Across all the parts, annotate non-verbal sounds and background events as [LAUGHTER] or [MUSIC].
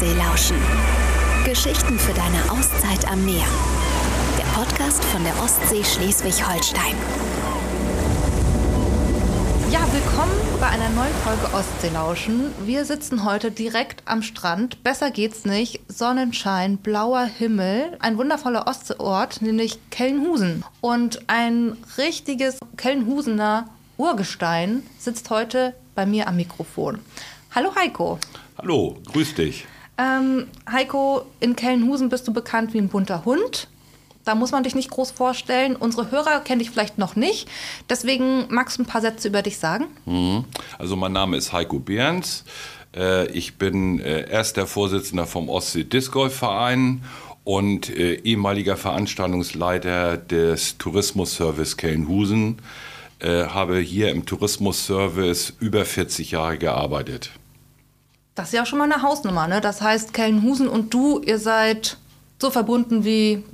Ostsee lauschen. Geschichten für deine Auszeit am Meer. Der Podcast von der Ostsee Schleswig-Holstein. Ja, willkommen bei einer neuen Folge Ostseelauschen. Wir sitzen heute direkt am Strand. Besser geht's nicht. Sonnenschein, blauer Himmel, ein wundervoller Ostseeort, nämlich Kellenhusen. Und ein richtiges Kellenhusener Urgestein sitzt heute bei mir am Mikrofon. Hallo Heiko. Hallo, grüß dich. Ähm, Heiko, in Kellenhusen bist du bekannt wie ein bunter Hund. Da muss man dich nicht groß vorstellen. Unsere Hörer kennen dich vielleicht noch nicht. Deswegen magst du ein paar Sätze über dich sagen? Mhm. Also mein Name ist Heiko Behrens. Äh, ich bin äh, erster Vorsitzender vom Ostsee Disc Golf Verein und äh, ehemaliger Veranstaltungsleiter des Tourismusservice Kellenhusen. Habe hier im Tourismusservice über 40 Jahre gearbeitet. Das ist ja auch schon mal eine Hausnummer, ne? Das heißt, Kellenhusen und du, ihr seid so verbunden wie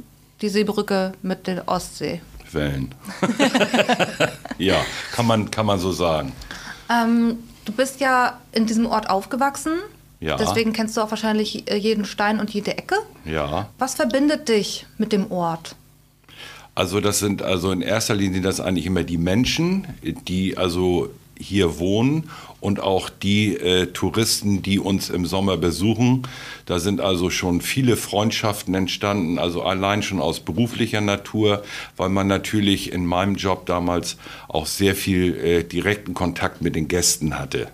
die Seebrücke mit der Ostsee. Wellen. [LAUGHS] ja, kann man, kann man so sagen. Ähm, du bist ja in diesem Ort aufgewachsen. Ja. Deswegen kennst du auch wahrscheinlich äh, jeden Stein und jede Ecke. Ja. Was verbindet dich mit dem Ort? Also das sind also in erster Linie das eigentlich immer die Menschen, die also hier wohnen und auch die äh, Touristen, die uns im Sommer besuchen. Da sind also schon viele Freundschaften entstanden, also allein schon aus beruflicher Natur, weil man natürlich in meinem Job damals auch sehr viel äh, direkten Kontakt mit den Gästen hatte.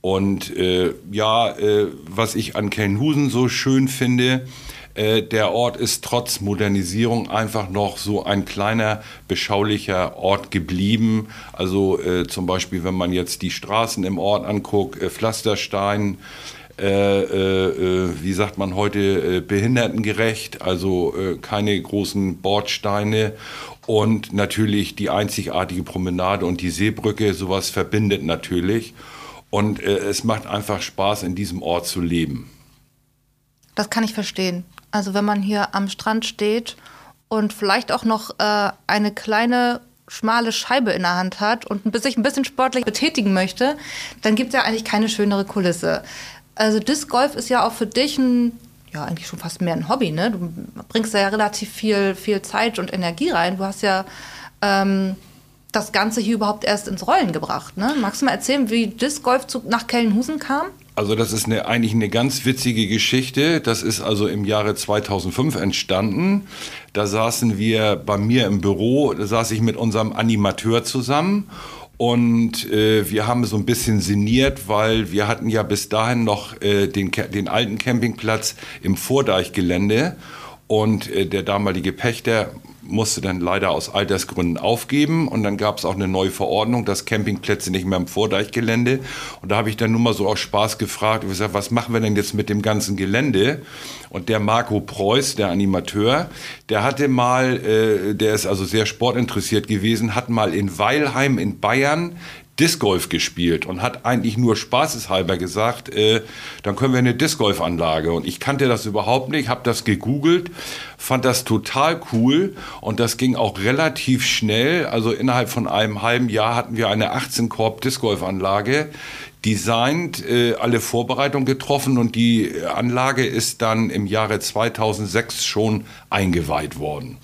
Und äh, ja, äh, was ich an Kelnhusen so schön finde, äh, der Ort ist trotz Modernisierung einfach noch so ein kleiner, beschaulicher Ort geblieben. Also äh, zum Beispiel, wenn man jetzt die Straßen im Ort anguckt, äh, Pflasterstein, äh, äh, wie sagt man heute, behindertengerecht, also keine großen Bordsteine und natürlich die einzigartige Promenade und die Seebrücke, sowas verbindet natürlich. Und es macht einfach Spaß, in diesem Ort zu leben. Das kann ich verstehen. Also wenn man hier am Strand steht und vielleicht auch noch äh, eine kleine schmale Scheibe in der Hand hat und sich ein bisschen sportlich betätigen möchte, dann gibt es ja eigentlich keine schönere Kulisse. Also Disc Golf ist ja auch für dich ein, ja eigentlich schon fast mehr ein Hobby, ne? Du bringst da ja relativ viel, viel Zeit und Energie rein. Du hast ja ähm, das Ganze hier überhaupt erst ins Rollen gebracht, ne? Magst du mal erzählen, wie Disc Golf zu, nach Kellenhusen kam? Also das ist eine, eigentlich eine ganz witzige Geschichte. Das ist also im Jahre 2005 entstanden. Da saßen wir bei mir im Büro, da saß ich mit unserem Animateur zusammen und äh, wir haben so ein bisschen sinniert, weil wir hatten ja bis dahin noch äh, den, den alten Campingplatz im Vordeichgelände und äh, der damalige Pächter musste dann leider aus Altersgründen aufgeben und dann gab es auch eine neue Verordnung, dass Campingplätze nicht mehr im Vordeichgelände und da habe ich dann nur mal so aus Spaß gefragt, gesagt, was machen wir denn jetzt mit dem ganzen Gelände? Und der Marco Preuß, der Animateur, der hatte mal, äh, der ist also sehr sportinteressiert gewesen, hat mal in Weilheim in Bayern Disc Golf gespielt und hat eigentlich nur spaßeshalber gesagt, äh, dann können wir eine Disc Golf Anlage. Und ich kannte das überhaupt nicht, habe das gegoogelt, fand das total cool und das ging auch relativ schnell. Also innerhalb von einem halben Jahr hatten wir eine 18 Korb Disc Golf Anlage designt, äh, alle Vorbereitungen getroffen und die Anlage ist dann im Jahre 2006 schon eingeweiht worden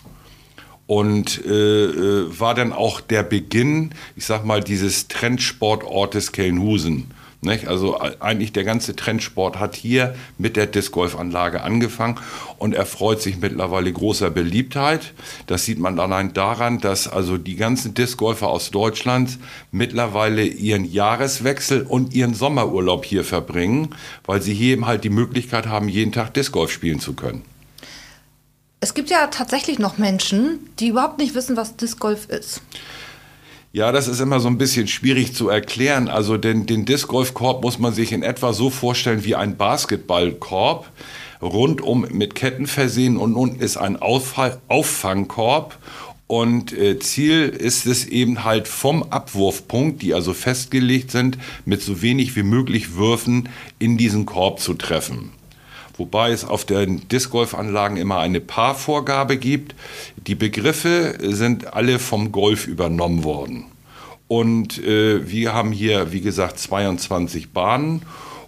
und äh, äh, war dann auch der Beginn, ich sag mal, dieses Trendsportortes Kelnhusen. Nicht? Also eigentlich der ganze Trendsport hat hier mit der Disc Golf Anlage angefangen und erfreut sich mittlerweile großer Beliebtheit. Das sieht man allein daran, dass also die ganzen Disc Golfer aus Deutschland mittlerweile ihren Jahreswechsel und ihren Sommerurlaub hier verbringen, weil sie hier eben halt die Möglichkeit haben, jeden Tag Disc Golf spielen zu können. Es gibt ja tatsächlich noch Menschen, die überhaupt nicht wissen, was Disc Golf ist. Ja, das ist immer so ein bisschen schwierig zu erklären. Also den, den Disc Golf Korb muss man sich in etwa so vorstellen wie ein Basketballkorb, rundum mit Ketten versehen und unten ist ein Auffall, Auffangkorb. Und äh, Ziel ist es eben halt vom Abwurfpunkt, die also festgelegt sind, mit so wenig wie möglich Würfen in diesen Korb zu treffen wobei es auf den Disc Golf Anlagen immer eine Paarvorgabe gibt. Die Begriffe sind alle vom Golf übernommen worden. Und äh, wir haben hier, wie gesagt, 22 Bahnen.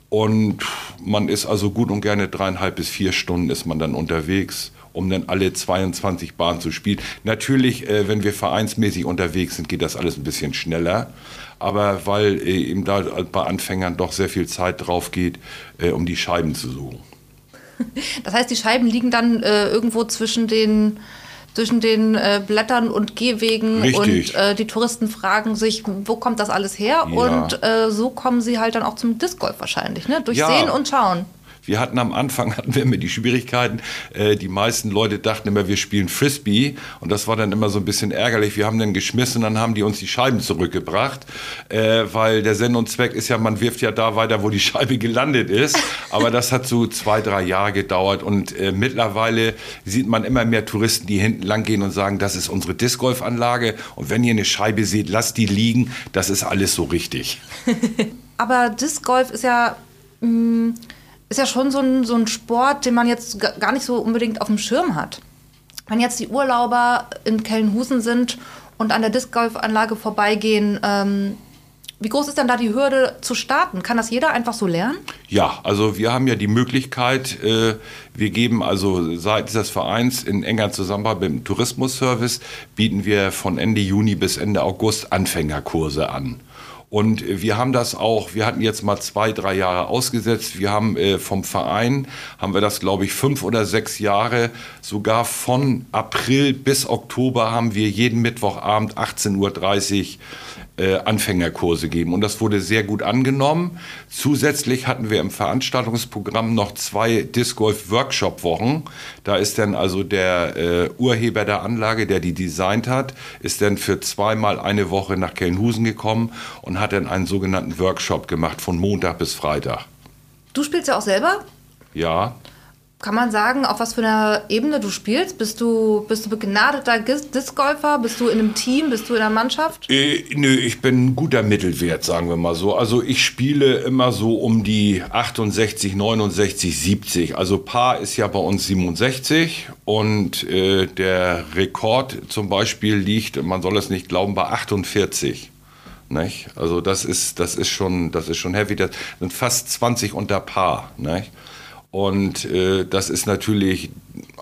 Und man ist also gut und gerne dreieinhalb bis vier Stunden ist man dann unterwegs, um dann alle 22 Bahnen zu spielen. Natürlich, äh, wenn wir vereinsmäßig unterwegs sind, geht das alles ein bisschen schneller. Aber weil äh, eben da bei Anfängern doch sehr viel Zeit drauf geht, äh, um die Scheiben zu suchen. [LAUGHS] Das heißt, die Scheiben liegen dann äh, irgendwo zwischen den zwischen den äh, Blättern und Gehwegen Richtig. und äh, die Touristen fragen sich, wo kommt das alles her? Ja. Und äh, so kommen sie halt dann auch zum Disc Golf wahrscheinlich, ne? Durch Ja. Sehen und Schauen. Wir hatten am Anfang [LAUGHS] hatten wir immer die Schwierigkeiten. Äh, die meisten Leute dachten immer, wir spielen Frisbee und das war dann immer so ein bisschen ärgerlich. Wir haben dann geschmissen, dann haben die uns die Scheiben zurückgebracht, äh, weil der Sinn und Zweck ist ja, man wirft ja da weiter, wo die Scheibe [LAUGHS] gelandet ist. Aber das hat so zwei, drei Jahre gedauert und äh, mittlerweile sieht man immer mehr Touristen, die hinten lang gehen und sagen, das ist unsere Disc Golf Anlage und wenn ihr eine Scheibe seht, lasst die liegen. Das ist alles so richtig. [LAUGHS] Aber Disc Golf ist ja, mh, ist ja schon so ein, so ein Sport, den man jetzt ga- gar nicht so unbedingt auf dem Schirm hat. Wenn jetzt die Urlauber in Kellenhusen sind und an der Disc Golf Anlage vorbeigehen, ähm, wie groß ist denn da die Hürde zu starten? Kann das jeder einfach so lernen? Ja, also wir haben ja die Möglichkeit, äh, wir geben also seitens des Vereins in enger Zusammenarbeit mit dem Tourismusservice, bieten wir von Ende Juni bis Ende August Anfängerkurse an. Und wir haben das auch, wir hatten jetzt mal zwei, drei Jahre ausgesetzt. Wir haben äh, vom Verein, haben wir das, glaube ich, fünf oder sechs Jahre, sogar von April bis Oktober haben wir jeden Mittwochabend 18.30 Uhr äh, Anfängerkurse geben. Und das wurde sehr gut angenommen. Zusätzlich hatten wir im Veranstaltungsprogramm noch zwei Disc Golf Workshop Wochen. Da ist dann also der äh, Urheber der Anlage, der die designt hat, ist dann für zweimal eine Woche nach Kellenhusen gekommen und hat dann einen sogenannten Workshop gemacht von Montag bis Freitag. Du spielst ja auch selber. Ja, Kann man sagen, auf was für einer Ebene du spielst? Bist du, bist du begnadeter Discgolfer? Bist du in einem Team? Bist du in einer Mannschaft? Äh, nö, ich bin ein guter Mittelwert, sagen wir mal so. Also ich spiele immer so um die 68, 69, 70. Also Paar ist ja bei uns 67 und äh, der Rekord zum Beispiel liegt, man soll es nicht glauben, bei 48. Nicht? Also das ist, das ist schon, das ist schon heavy. Das sind fast 20 unter Paar. Nicht? Und äh, das ist natürlich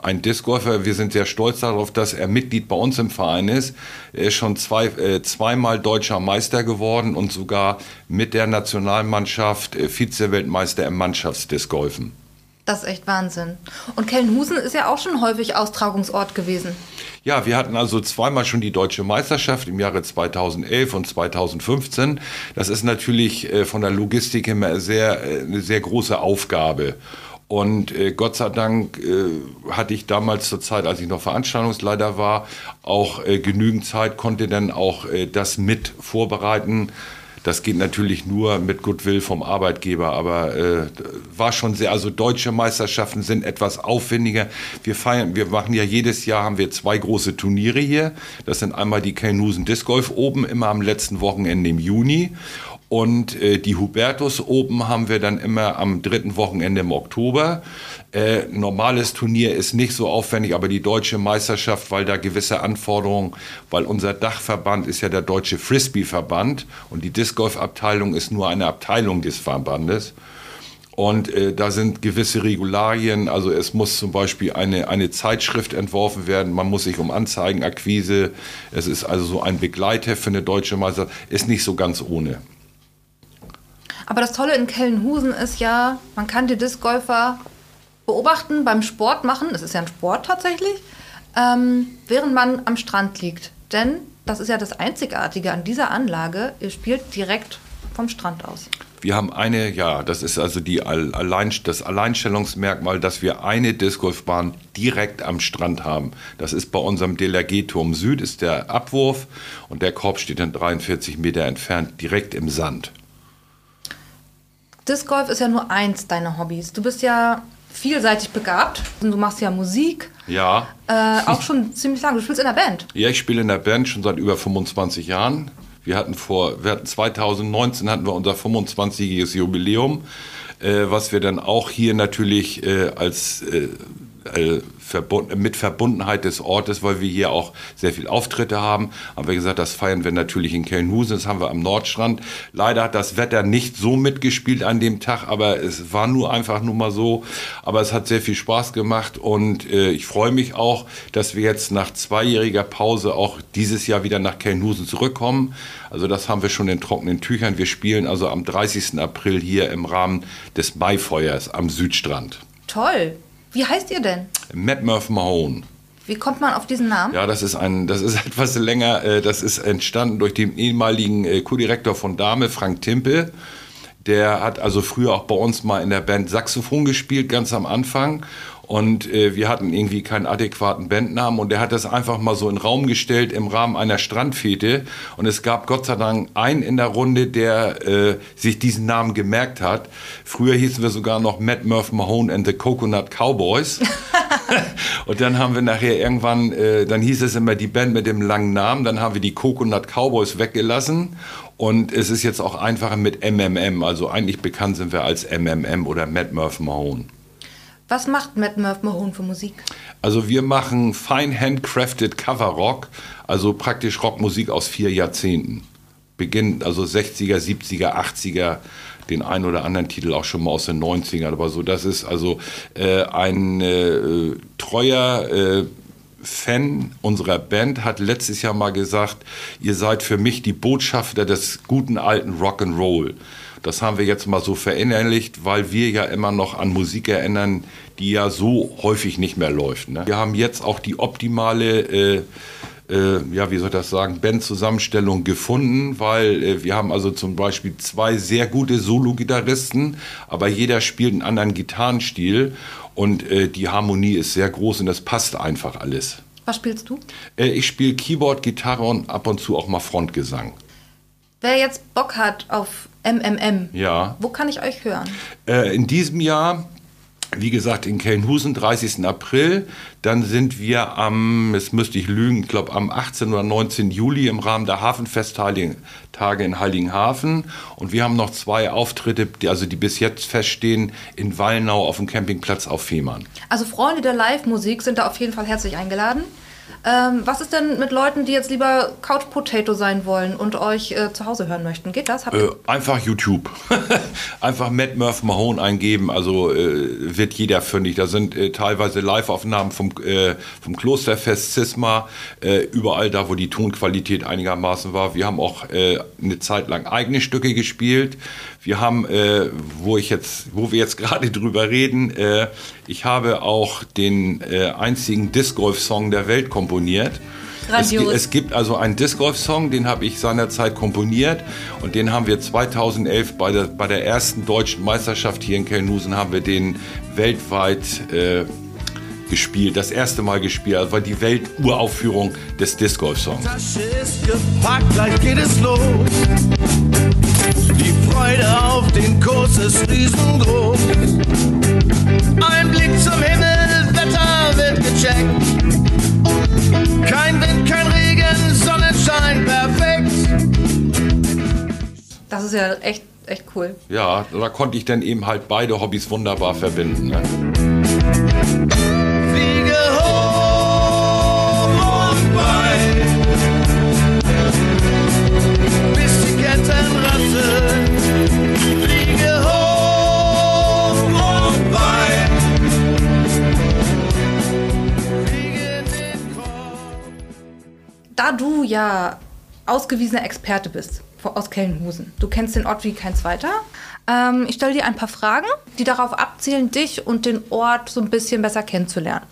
ein Discgolfer. Wir sind sehr stolz darauf, dass er Mitglied bei uns im Verein ist. Er ist schon zwei, äh, zweimal deutscher Meister geworden und sogar mit der Nationalmannschaft äh, Vize-Weltmeister im Mannschaftsdiscgolfen. Das ist echt Wahnsinn. Und Kellenhusen ist ja auch schon häufig Austragungsort gewesen. Ja, wir hatten also zweimal schon die deutsche Meisterschaft im Jahre 2011 und 2015. Das ist natürlich äh, von der Logistik immer sehr, äh, eine sehr große Aufgabe. Und äh, Gott sei Dank äh, hatte ich damals zur Zeit, als ich noch Veranstaltungsleiter war, auch äh, genügend Zeit, konnte dann auch äh, das mit vorbereiten. Das geht natürlich nur mit Goodwill vom Arbeitgeber, aber äh, war schon sehr, also deutsche Meisterschaften sind etwas aufwendiger. Wir feiern, wir machen ja jedes Jahr haben wir zwei große Turniere hier. Das sind einmal die Kelnusen Disc Golf Open, immer am letzten Wochenende im Juni. Und äh, die Hubertus Open haben wir dann immer am dritten Wochenende im Oktober. Äh, normales Turnier ist nicht so aufwendig, aber die deutsche Meisterschaft, weil da gewisse Anforderungen, weil unser Dachverband ist ja der deutsche Frisbee-Verband und die Disc Golf Abteilung ist nur eine Abteilung des Verbandes. Und äh, da sind gewisse Regularien, also es muss zum Beispiel eine, eine Zeitschrift entworfen werden, man muss sich um Anzeigenakquise, es ist also so ein Begleiter für eine deutsche Meisterschaft, ist nicht so ganz ohne. Aber das Tolle in Kellenhusen ist ja, man kann die Discgolfer beobachten beim Sport machen. Es ist ja ein Sport tatsächlich, ähm, während man am Strand liegt. Denn das ist ja das Einzigartige an dieser Anlage. Ihr spielt direkt vom Strand aus. Wir haben eine, ja, das ist also die Allein, das Alleinstellungsmerkmal, dass wir eine Discgolfbahn direkt am Strand haben. Das ist bei unserem Delageturm Süd, ist der Abwurf und der Korb steht dann 43 Meter entfernt, direkt im Sand. Disc Golf ist ja nur eins deiner Hobbys. Du bist ja vielseitig begabt. Du machst ja Musik, Ja, äh, auch schon [LAUGHS] ziemlich lange. Du spielst in der Band. Ja, ich spiele in der Band schon seit über 25 Jahren. Wir hatten vor, wir hatten 2019 hatten wir unser 25-jähriges Jubiläum, äh, was wir dann auch hier natürlich äh, als äh, verbund, mit Verbundenheit des Ortes, weil wir hier auch sehr viel Auftritte haben. Haben wir gesagt, das feiern wir natürlich in Kelnhusen, das haben wir am Nordstrand. Leider hat das Wetter nicht so mitgespielt an dem Tag, aber es war nur einfach nur mal so. Aber es hat sehr viel Spaß gemacht und äh, ich freue mich auch, dass wir jetzt nach zweijähriger Pause auch dieses Jahr wieder nach Kelnhusen zurückkommen. Also das haben wir schon in trockenen Tüchern. Wir spielen also am 30. April hier im Rahmen des Maifeuers am Südstrand. Toll. Wie heißt ihr denn? Matt Murph Mahone. Wie kommt man auf diesen Namen? Ja, das ist ein, das ist [LAUGHS] etwas länger. Äh, das ist entstanden durch den ehemaligen äh, Co-Direktor von Dame, Frank Timpe. Der hat also früher auch bei uns mal in der Band Saxophon gespielt, ganz am Anfang. Und äh, wir hatten irgendwie keinen adäquaten Bandnamen und er hat das einfach mal so in den Raum gestellt im Rahmen einer Strandfete. Und es gab Gott sei Dank einen in der Runde, der äh, sich diesen Namen gemerkt hat. Früher hießen wir sogar noch Matt Murph Mahone and the Coconut Cowboys. [LAUGHS] und dann haben wir nachher irgendwann, äh, dann hieß es immer die Band mit dem langen Namen, dann haben wir die Coconut Cowboys weggelassen. Und es ist jetzt auch einfacher mit MMM. Also eigentlich bekannt sind wir als MMM oder Matt Murph Mahone. Was macht Matt Murph Mahone für Musik? Also wir machen fine handcrafted Cover Rock, also praktisch Rockmusik aus vier Jahrzehnten. Beginnt also 60er, 70er, 80er, den einen oder anderen Titel auch schon mal aus den 90ern, aber so, das ist also äh, ein äh, treuer äh, Fan unserer Band hat letztes Jahr mal gesagt, ihr seid für mich die Botschafter des guten alten Rock'n'Roll. Das haben wir jetzt mal so verinnerlicht, weil wir ja immer noch an Musik erinnern, die ja so häufig nicht mehr läuft. Ne? Wir haben jetzt auch die optimale äh, äh, ja, wie soll ich das sagen, Band-Zusammenstellung gefunden, weil äh, wir haben also zum Beispiel zwei sehr gute Solo-Gitarristen, aber jeder spielt einen anderen Gitarrenstil und äh, die Harmonie ist sehr groß und das passt einfach alles. Was spielst du? Äh, ich spiele Keyboard, Gitarre und ab und zu auch mal Frontgesang. Wer jetzt Bock hat auf MMM, Ja. wo kann ich euch hören? Äh, in diesem Jahr, wie gesagt, in Kelnhusen, 30. April. Dann sind wir am, jetzt müsste ich lügen, ich glaube am 18. oder 19. Juli im Rahmen der Hafenfesttage in Heiligenhafen. Und wir haben noch zwei Auftritte, die, also die bis jetzt feststehen, in Wallnau auf dem Campingplatz auf Fehmarn. Also Freunde der Live-Musik sind da auf jeden Fall herzlich eingeladen. Ähm, was ist denn mit Leuten, die jetzt lieber Couch Potato sein wollen und euch äh, zu Hause hören möchten? Geht das? Äh, einfach YouTube. [LAUGHS] einfach Matt Murph Mahone eingeben, also äh, wird jeder fündig. Da sind äh, teilweise Live-Aufnahmen vom, äh, vom Klosterfest Cisma, äh, überall da, wo die Tonqualität einigermaßen war. Wir haben auch eine Zeit lang eigene Stücke gespielt. Wir haben, äh, wo ich jetzt, wo wir jetzt [LAUGHS] gerade drüber reden, äh, ich habe auch den äh, einzigen Disc Golf Song der Welt komponiert. Es, es gibt also einen Disc Golf Song, den habe ich seinerzeit komponiert und den haben wir 2011 bei der, bei der ersten deutschen Meisterschaft hier in Kelnusen haben wir den weltweit äh, gespielt, das erste Mal gespielt, also war die Welturaufführung des Disc Golf Songs. Tasche ist gepackt, gleich geht es los. Freude auf den Kurs ist riesengroß. Ein Blick zum Himmel, Wetter wird gecheckt. Kein Wind, kein Regen, Sonnenschein, perfekt. Das ist ja echt, echt cool. Ja, da konnte ich dann eben halt beide Hobbys wunderbar verbinden. Ne? Du ja ausgewiesener Experte bist aus Kellenhusen, du kennst den Ort wie kein zweiter. Ähm, ich stelle dir ein paar Fragen, die darauf abzielen, dich und den Ort so ein bisschen besser kennenzulernen.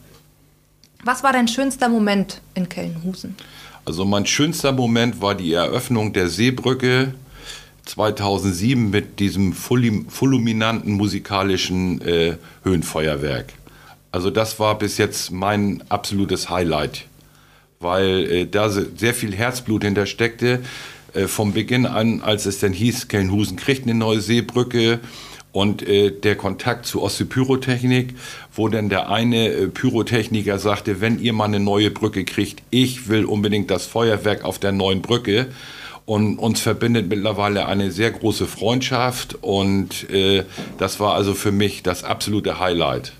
Was war dein schönster Moment in Kellenhusen? Also mein schönster Moment war die Eröffnung der Seebrücke 2007 mit diesem fulminanten musikalischen äh, Höhenfeuerwerk. Also das war bis jetzt mein absolutes Highlight, weil äh, da se- sehr viel Herzblut hintersteckte. Äh, vom Beginn an, als es dann hieß, Kelnhusen kriegt eine neue Seebrücke und äh, der Kontakt zu Ostseepyrotechnik, wo dann der eine äh, Pyrotechniker sagte, wenn ihr mal eine neue Brücke kriegt, ich will unbedingt das Feuerwerk auf der neuen Brücke. Und uns verbindet mittlerweile eine sehr große Freundschaft und äh, das war also für mich das absolute Highlight.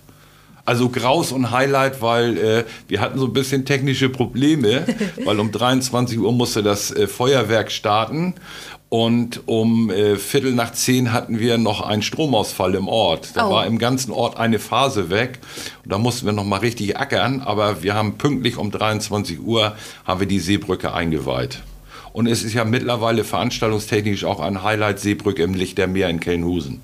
Also Graus und Highlight, weil äh, wir hatten so ein bisschen technische Probleme, [LAUGHS] weil um 23 Uhr musste das äh, Feuerwerk starten und um äh, Viertel nach zehn hatten wir noch einen Stromausfall im Ort. Da Oh. war im ganzen Ort eine Phase weg und da mussten wir noch mal richtig ackern, aber wir haben pünktlich um 23 Uhr haben wir die Seebrücke eingeweiht. Und es ist ja mittlerweile veranstaltungstechnisch auch ein Highlight Seebrücke im Licht der Meer in Kelnhusen.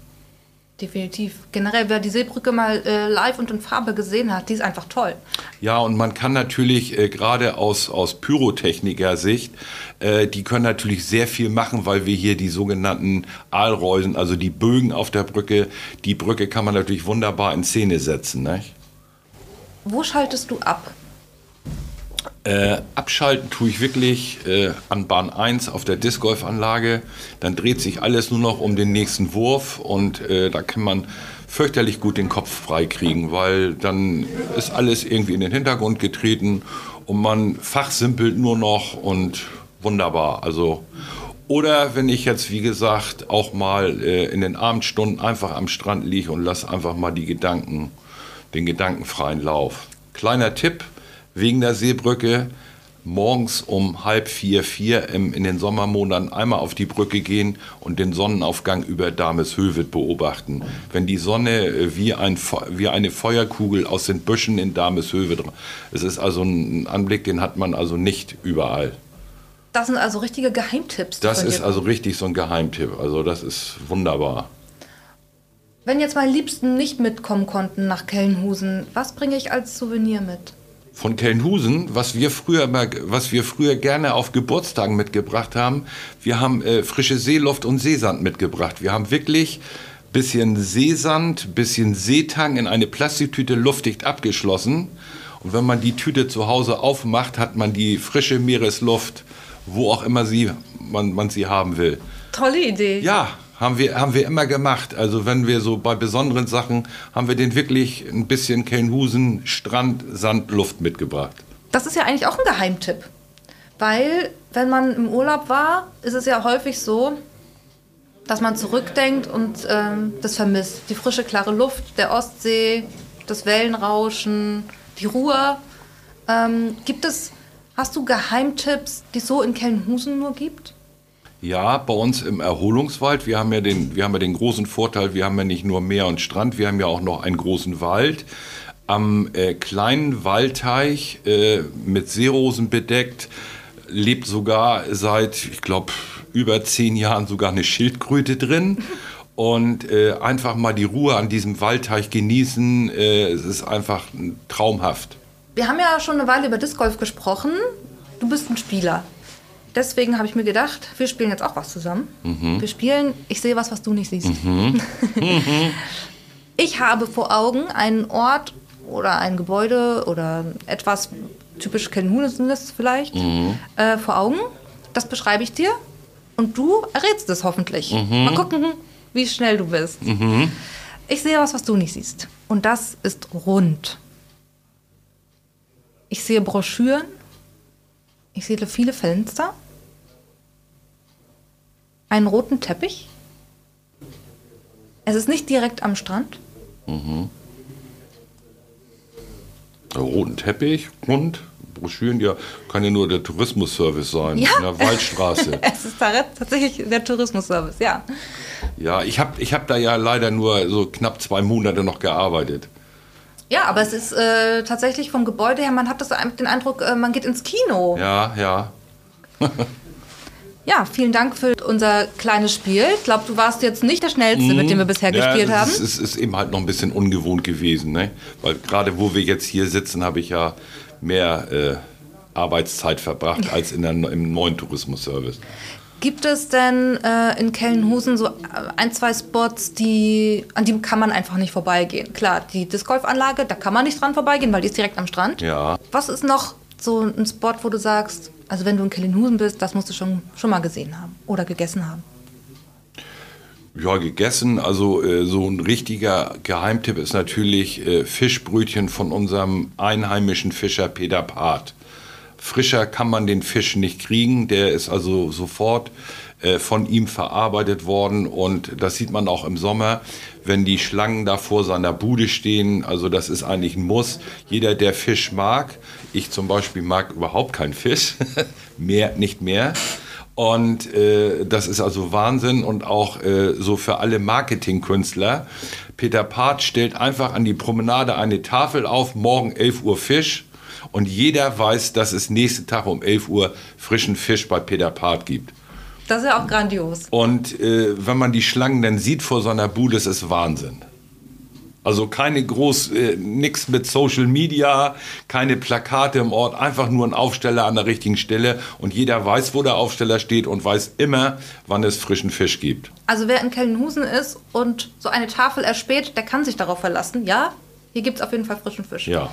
Definitiv. Generell, wer die Seebrücke mal äh, live und in Farbe gesehen hat, die ist einfach toll. Ja, und man kann natürlich äh, gerade aus, aus Pyrotechniker-Sicht, äh, die können natürlich sehr viel machen, weil wir hier die sogenannten Aalreusen, also die Bögen auf der Brücke, die Brücke kann man natürlich wunderbar in Szene setzen. Nicht? Wo schaltest du ab? Äh, abschalten tue ich wirklich äh, an Bahn 1 auf der Disc Golf Anlage. Dann dreht sich alles nur noch um den nächsten Wurf und äh, da kann man fürchterlich gut den Kopf frei kriegen, weil dann ist alles irgendwie in den Hintergrund getreten und man fachsimpelt nur noch und wunderbar. Also oder wenn ich jetzt, wie gesagt, auch mal äh, in den Abendstunden einfach am Strand liege und lasse einfach mal die Gedanken, den gedankenfreien Lauf. Kleiner Tipp wegen der Seebrücke, morgens um halb vier, vier im, in den Sommermonaten einmal auf die Brücke gehen und den Sonnenaufgang über Dameshövet beobachten. Wenn die Sonne äh, wie, ein, wie eine Feuerkugel aus den Büschen in Dameshövet, es ist also ein Anblick, den hat man also nicht überall. Das sind also richtige Geheimtipps. Das ist also richtig so ein Geheimtipp. Also das ist wunderbar. Wenn jetzt meine Liebsten nicht mitkommen konnten nach Kellenhusen, was bringe ich als Souvenir mit? Von Kelnhusen, was wir früher mal, was wir früher gerne auf Geburtstagen mitgebracht haben, wir haben äh, frische Seeluft und Seesand mitgebracht. Wir haben wirklich bisschen Seesand, bisschen Seetang in eine Plastiktüte luftdicht abgeschlossen. Und wenn man die Tüte zu Hause aufmacht, hat man die frische Meeresluft, wo auch immer sie, man, man sie haben will. Tolle Idee. Ja, haben wir, haben wir immer gemacht. Also wenn wir so bei besonderen Sachen, haben wir den wirklich ein bisschen Kelnhusen, Strand, Sand, Luft mitgebracht. Das ist ja eigentlich auch ein Geheimtipp. Weil, wenn man im Urlaub war, ist es ja häufig so, dass man zurückdenkt und ähm, das vermisst. Die frische, klare Luft der Ostsee, das Wellenrauschen, die Ruhe. Ähm, gibt es, hast du Geheimtipps, die es so in Kellenhusen nur gibt? Ja, bei uns im Erholungswald, wir haben ja den, wir haben ja den großen Vorteil, wir haben ja nicht nur Meer und Strand, wir haben ja auch noch einen großen Wald. Am äh, kleinen Waldteich äh, mit Seerosen bedeckt lebt sogar seit, ich glaube, über zehn Jahren sogar eine Schildkröte drin. Und äh, einfach mal die Ruhe an diesem Waldteich genießen, äh, es ist einfach traumhaft. Wir haben ja schon eine Weile über Disc Golf gesprochen. Du bist ein Spieler. Deswegen habe ich mir gedacht, wir spielen jetzt auch was zusammen. Wir spielen, ich sehe was, was du nicht siehst. [LAUGHS] ich habe vor Augen einen Ort oder ein Gebäude oder etwas, typisch Kellenhunes vielleicht, äh, vor Augen. Das beschreibe ich dir und du errätst es hoffentlich. Mal gucken, wie schnell du bist. Ich sehe was, was du nicht siehst. Und das ist rund. Ich sehe Broschüren. Ich sehe viele Fenster. Einen roten Teppich. Es ist nicht direkt am Strand. roten Teppich, rund, Broschüren, ja, kann ja nur der Tourismusservice sein, Ja. in der Waldstraße. [LAUGHS] Es ist tatsächlich der Tourismusservice, ja. ja, ich habe ich hab da ja leider nur so knapp zwei Monate noch gearbeitet. Ja, aber es ist äh, tatsächlich vom Gebäude her, man hat das, den Eindruck, äh, man geht ins Kino. Ja, ja. [LAUGHS] Ja, vielen Dank für unser kleines Spiel. Ich glaube, du warst jetzt nicht der Schnellste, mit dem wir bisher Mhm. ja, gespielt es haben. Ist, es ist eben halt noch ein bisschen ungewohnt gewesen, ne? Weil gerade wo wir jetzt hier sitzen, habe ich ja mehr äh, Arbeitszeit verbracht als in der, im neuen Tourismusservice. Gibt es denn äh, in Kellenhusen so äh, ein, zwei Spots, die, an die kann man einfach nicht vorbeigehen? Klar, die Disc Golf Anlage, da kann man nicht dran vorbeigehen, weil die ist direkt am Strand. Ja. Was ist noch so ein Spot, wo du sagst, also wenn du in Kellenhusen bist, das musst du schon, schon mal gesehen haben oder gegessen haben? Ja, gegessen. Also äh, so ein richtiger Geheimtipp ist natürlich äh, Fischbrötchen von unserem einheimischen Fischer Peter Part. Frischer kann man den Fisch nicht kriegen. Der ist also sofort von ihm verarbeitet worden und das sieht man auch im Sommer. wenn die Schlangen da vor seiner Bude stehen. Also das ist eigentlich ein Muss. Jeder, der Fisch mag, ich zum Beispiel mag überhaupt keinen Fisch, [LAUGHS] mehr, nicht mehr. Und äh, das ist also Wahnsinn und auch äh, so für alle Marketingkünstler. Peter Part stellt einfach an die Promenade eine Tafel auf, morgen 11 Uhr Fisch. Und jeder weiß, dass es nächsten Tag um 11 Uhr frischen Fisch bei Peter Part gibt. Das ist ja auch grandios. Und äh, wenn man die Schlangen dann sieht vor seiner Bude, ist es Wahnsinn. Also keine groß, äh, nix mit Social Media, keine Plakate im Ort, einfach nur ein Aufsteller an der richtigen Stelle und jeder weiß, wo der Aufsteller steht und weiß immer, wann es frischen Fisch gibt. Also wer in Kellenhusen ist und so eine Tafel erspäht, der kann sich darauf verlassen. Ja, hier gibt es auf jeden Fall frischen Fisch. Ja.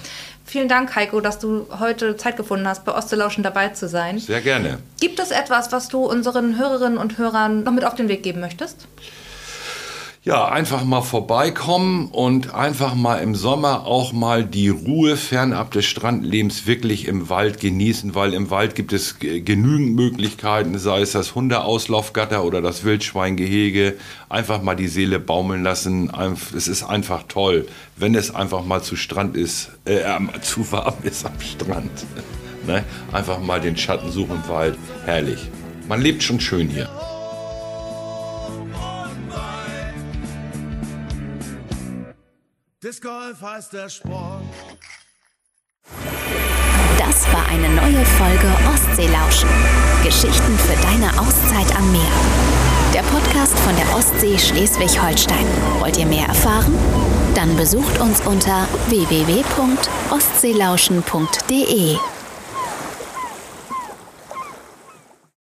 Vielen Dank, Heiko, dass du heute Zeit gefunden hast, bei Ostelauschen dabei zu sein. Sehr gerne. Gibt es etwas, was du unseren Hörerinnen und Hörern noch mit auf den Weg geben möchtest? Ja, einfach mal vorbeikommen und einfach mal im Sommer auch mal die Ruhe fernab des Strandlebens wirklich im Wald genießen, weil im Wald gibt es genügend Möglichkeiten, sei es das Hundeauslaufgatter oder das Wildschweingehege. Einfach mal die Seele baumeln lassen. Es ist einfach toll, wenn es einfach mal zu Strand ist, äh, zu warm [LAUGHS] ist am Strand. [LAUGHS] ne? Einfach mal den Schatten suchen im Wald. Herrlich. Man lebt schon schön hier. Disc Golf heißt der Sport. Das war eine neue Folge Ostseelauschen. Geschichten für deine Auszeit am Meer. Der Podcast von der Ostsee Schleswig-Holstein. Wollt ihr mehr erfahren? Dann besucht uns unter www.ostseelauschen.de.